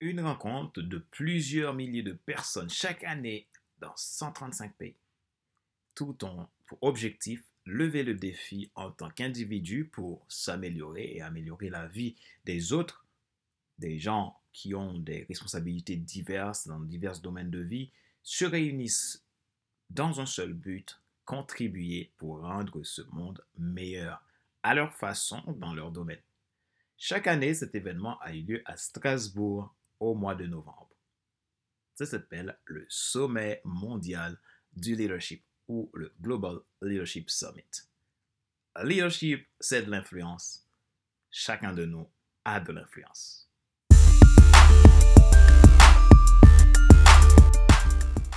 Une rencontre de plusieurs milliers de personnes chaque année dans 135 pays. Tout ont pour objectif lever le défi en tant qu'individu pour s'améliorer et améliorer la vie des autres, des gens qui ont des responsabilités diverses dans divers domaines de vie, se réunissent dans un seul but, contribuer pour rendre ce monde meilleur à leur façon dans leur domaine. Chaque année, cet événement a eu lieu à Strasbourg au mois de novembre. Ça s'appelle le Sommet mondial du leadership ou le Global Leadership Summit. Leadership, c'est de l'influence. Chacun de nous a de l'influence.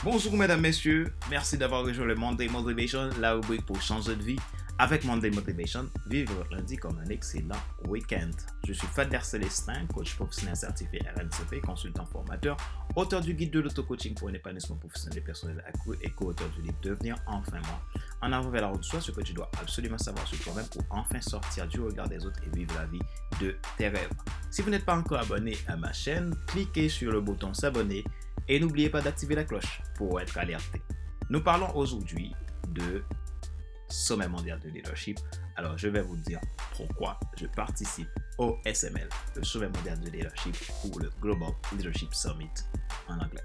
Bonjour mesdames, messieurs, merci d'avoir rejoint le Monday Motivation, la rubrique pour changer de vie. Avec Monday Motivation, vivre lundi comme un excellent week-end. Je suis Fader Célestin, coach professionnel certifié RNCP, consultant formateur, auteur du guide de l'auto-coaching pour un épanouissement professionnel et personnel accru et co-auteur du livre Devenir enfin moi. En avant vers la route de soi, ce que tu dois absolument savoir sur toi-même pour enfin sortir du regard des autres et vivre la vie de tes rêves. Si vous n'êtes pas encore abonné à ma chaîne, cliquez sur le bouton s'abonner et n'oubliez pas d'activer la cloche pour être alerté. Nous parlons aujourd'hui de sommet mondial de leadership. Alors, je vais vous dire pourquoi je participe au SML, le sommet mondial de leadership ou le Global Leadership Summit en anglais.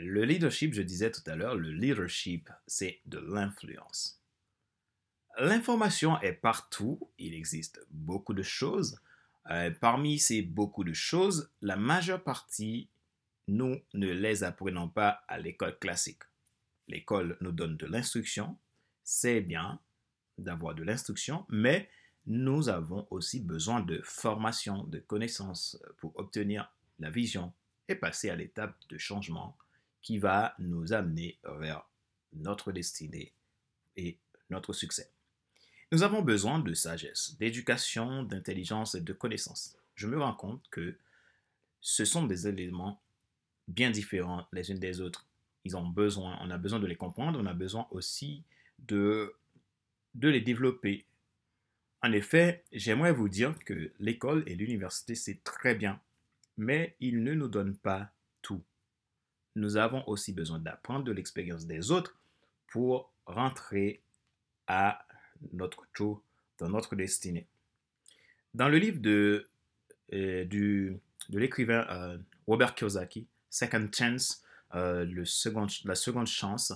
Le leadership, je disais tout à l'heure, le leadership, c'est de l'influence. L'information est partout, il existe beaucoup de choses. Euh, parmi ces beaucoup de choses, la majeure partie nous ne les apprenons pas à l'école classique. L'école nous donne de l'instruction, c'est bien d'avoir de l'instruction, mais nous avons aussi besoin de formation, de connaissances pour obtenir la vision et passer à l'étape de changement qui va nous amener vers notre destinée et notre succès. Nous avons besoin de sagesse, d'éducation, d'intelligence et de connaissances. Je me rends compte que ce sont des éléments bien différents les unes des autres. Ils ont besoin, on a besoin de les comprendre, on a besoin aussi de, de les développer. En effet, j'aimerais vous dire que l'école et l'université, c'est très bien, mais ils ne nous donnent pas tout. Nous avons aussi besoin d'apprendre de l'expérience des autres pour rentrer à notre tour dans notre destinée. Dans le livre de, euh, de l'écrivain euh, Robert Kiyosaki, Second Chance, euh, la seconde chance,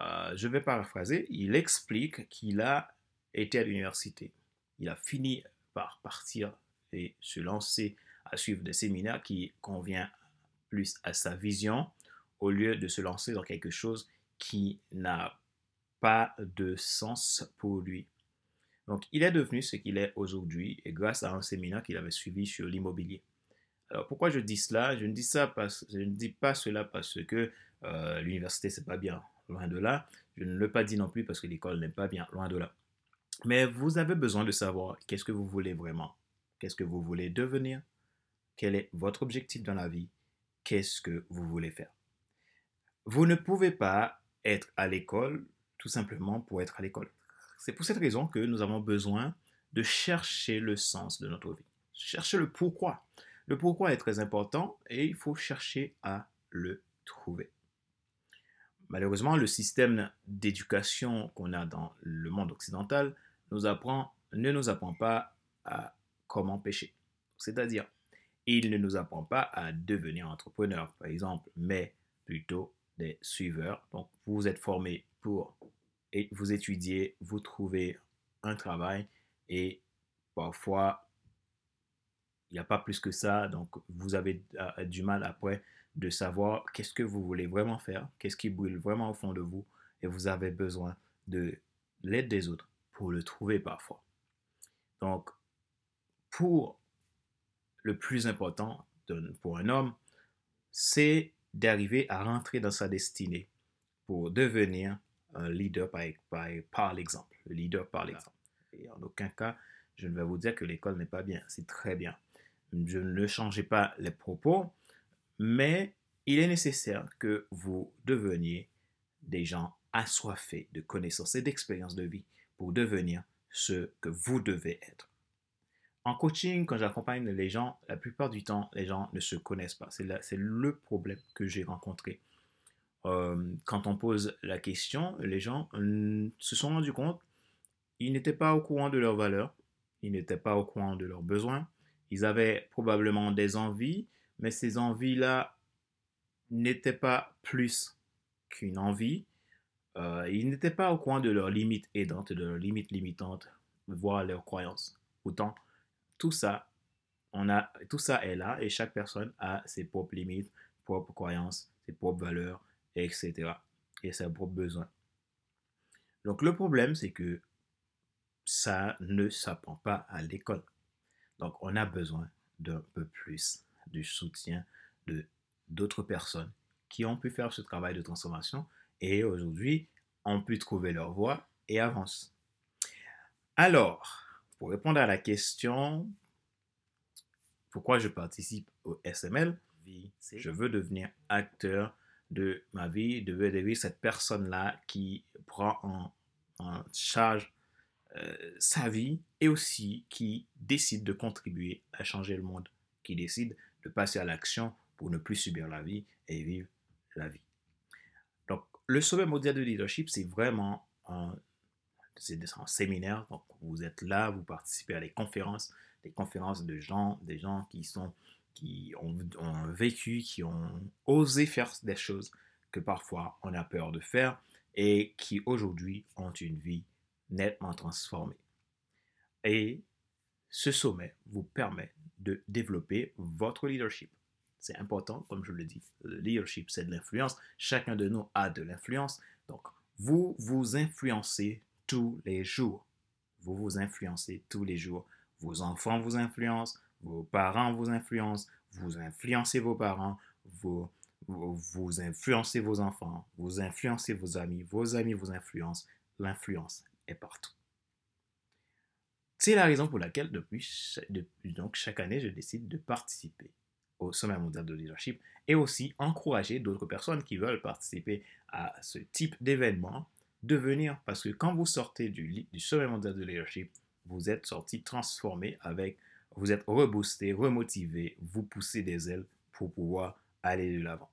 euh, je vais paraphraser, il explique qu'il a été à l'université. Il a fini par partir et se lancer à suivre des séminaires qui convient plus à sa vision au lieu de se lancer dans quelque chose qui n'a pas de sens pour lui. Donc, il est devenu ce qu'il est aujourd'hui grâce à un séminaire qu'il avait suivi sur l'immobilier. Alors pourquoi je dis cela? Je ne dis ça parce, je ne dis pas cela parce que euh, l'université c'est pas bien, loin de là. Je ne l'ai pas dit non plus parce que l'école n'est pas bien, loin de là. Mais vous avez besoin de savoir qu'est-ce que vous voulez vraiment, qu'est-ce que vous voulez devenir, quel est votre objectif dans la vie, qu'est-ce que vous voulez faire? Vous ne pouvez pas être à l'école tout simplement pour être à l'école. C'est pour cette raison que nous avons besoin de chercher le sens de notre vie, chercher le pourquoi. Le pourquoi est très important et il faut chercher à le trouver. Malheureusement, le système d'éducation qu'on a dans le monde occidental nous apprend, ne nous apprend pas à comment pêcher. C'est-à-dire, il ne nous apprend pas à devenir entrepreneur, par exemple, mais plutôt des suiveurs. Donc, vous êtes formé pour et vous étudiez, vous trouvez un travail et parfois il n'y a pas plus que ça. Donc, vous avez euh, du mal après de savoir qu'est-ce que vous voulez vraiment faire, qu'est-ce qui brûle vraiment au fond de vous, et vous avez besoin de l'aide des autres pour le trouver parfois. Donc, pour le plus important pour un homme, c'est d'arriver à rentrer dans sa destinée pour devenir un leader par, par l'exemple. Le leader par l'exemple. Et en aucun cas, je ne vais vous dire que l'école n'est pas bien. C'est très bien je ne changerai pas les propos, mais il est nécessaire que vous deveniez des gens assoiffés de connaissances et d'expériences de vie pour devenir ce que vous devez être. En coaching, quand j'accompagne les gens, la plupart du temps, les gens ne se connaissent pas. C'est le problème que j'ai rencontré. Euh, quand on pose la question, les gens mm, se sont rendus compte, ils n'étaient pas au courant de leurs valeurs, ils n'étaient pas au courant de leurs besoins, ils avaient probablement des envies, mais ces envies-là n'étaient pas plus qu'une envie. Euh, ils n'étaient pas au courant de leurs limites aidantes, de leurs limites limitantes, voire leurs croyances. Autant, tout ça, on a, tout ça est là et chaque personne a ses propres limites, propres croyances, ses propres valeurs, etc. Et ses propres besoins. Donc le problème, c'est que ça ne s'apprend pas à l'école. Donc on a besoin d'un peu plus du soutien de d'autres personnes qui ont pu faire ce travail de transformation et aujourd'hui ont pu trouver leur voie et avancent. Alors, pour répondre à la question, pourquoi je participe au SML, je veux devenir acteur de ma vie, de devenir cette personne-là qui prend en, charge euh, sa vie et aussi qui décide de contribuer à changer le monde, qui décide de passer à l'action pour ne plus subir la vie et vivre la vie. Donc, le sommet mondial de leadership, c'est vraiment un, un séminaire. Donc, vous êtes là, vous participez à des conférences, des conférences de gens, des gens qui sont qui ont, ont, vécu, qui ont osé faire des choses que parfois on a peur de faire et qui aujourd'hui ont une vie nettement transformée. Et ce sommet vous permet de développer votre leadership. C'est important, comme je le dis. Le leadership, c'est de l'influence. Chacun de nous a de l'influence. Donc, vous vous influencez tous les jours. Vous vous influencez tous les jours. Vos enfants vous influencent, vos parents vous influencent, vous influencez vos parents, vous, influencez vos enfants, vous influencez vos amis, vos amis vous influencent. L'influence partout. C'est la raison pour laquelle depuis, chaque année, je décide de participer au Sommet mondial de leadership et aussi encourager d'autres personnes qui veulent participer à ce type d'événement de venir parce que quand vous sortez du, du Sommet mondial de leadership, vous êtes sorti transformé avec, vous êtes reboosté, remotivé, vous poussez des ailes pour pouvoir aller de l'avant.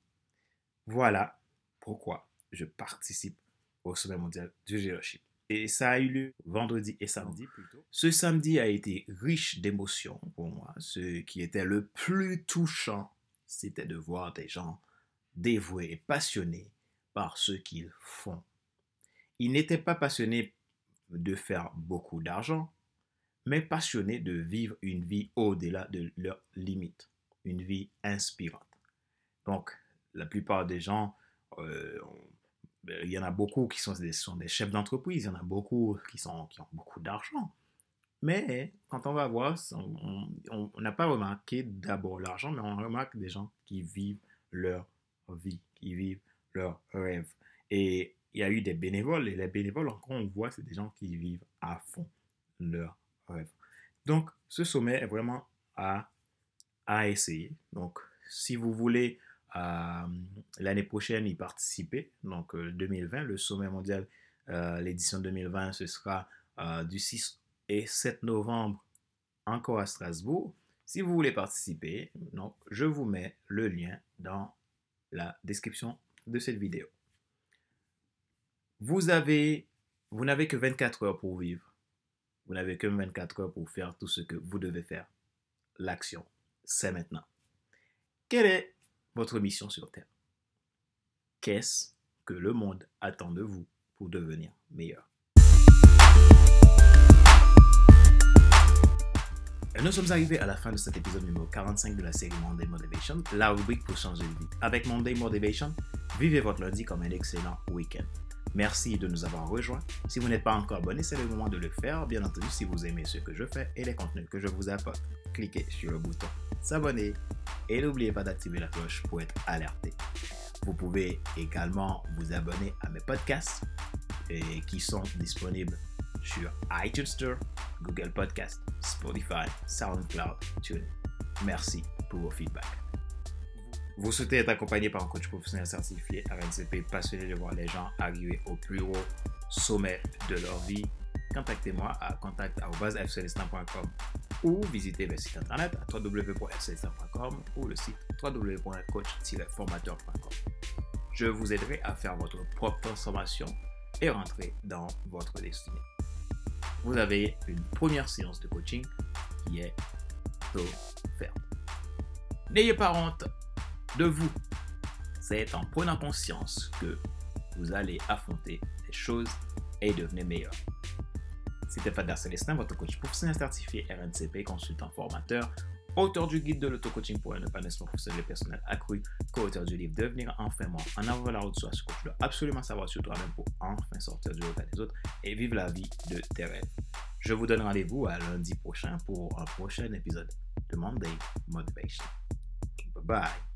Voilà pourquoi je participe au Sommet mondial du leadership. Et ça a eu lieu vendredi et samedi plutôt. Ce samedi a été riche d'émotions pour moi. Ce qui était le plus touchant, c'était de voir des gens dévoués et passionnés par ce qu'ils font. Ils n'étaient pas passionnés de faire beaucoup d'argent, mais passionnés de vivre une vie au-delà de leurs limites, une vie inspirante. Donc, la plupart des gens euh, il y en a beaucoup qui sont des, chefs d'entreprise, il y en a beaucoup qui, ont beaucoup d'argent. Mais quand on va voir, on n'a pas remarqué d'abord l'argent, mais on remarque des gens qui vivent leur vie, qui vivent leur rêve. Et il y a eu des bénévoles, et les bénévoles, encore on voit, c'est des gens qui vivent à fond leur rêve. Donc, ce sommet est vraiment à essayer. Donc, si vous voulez euh, l'année prochaine y participer. Donc 2020, euh, le sommet mondial, euh, l'édition 2020, ce sera du 6 et 7 novembre encore à Strasbourg. Si vous voulez participer, donc, je vous mets le lien dans la description de cette vidéo. Vous avez, vous n'avez que 24 heures pour vivre. Vous n'avez que 24 heures pour faire tout ce que vous devez faire. L'action, c'est maintenant. Quel est votre mission sur Terre. Qu'est-ce que le monde attend de vous pour devenir meilleur? Nous sommes arrivés à la fin de cet épisode numéro 45 de la série Monday Motivation, la rubrique pour changer de vie. Avec Monday Motivation, vivez votre lundi comme un excellent week-end. Merci de nous avoir rejoints. Si vous n'êtes pas encore abonné, c'est le moment de le faire. Bien entendu, si vous aimez ce que je fais et les contenus que je vous apporte, cliquez sur le bouton s'abonner et n'oubliez pas d'activer la cloche pour être alerté. Vous pouvez également vous abonner à mes podcasts qui sont disponibles sur iTunes Store, Google Podcast, Spotify, SoundCloud, TuneIn. Merci pour vos feedbacks. Vous souhaitez être accompagné par un coach professionnel certifié RNCP passionné de voir les gens arriver au plus haut sommet de leur vie contactez-moi à contact.fcelestin.com ou visitez le site internet à www.fcelestin.com ou le site www.coach-formateur.com. Je vous aiderai à faire votre propre transformation et rentrer dans votre destinée. Vous avez une première séance de coaching qui est offerte. N'ayez pas honte de vous. C'est en prenant conscience que vous allez affronter les choses et devenir meilleur. C'était Fadar Célestin, votre coach professionnel certifié RNCP, consultant formateur, auteur du guide de l'auto-coaching pour un épanouissement professionnel et personnel accru, co-auteur du livre Devenir enfin moi, en avant la route soit ce que tu dois absolument savoir sur toi-même pour enfin sortir du regard des autres et vivre la vie de tes rêves. Je vous donne rendez-vous à lundi prochain pour un prochain épisode de Monday Motivation. Bye bye.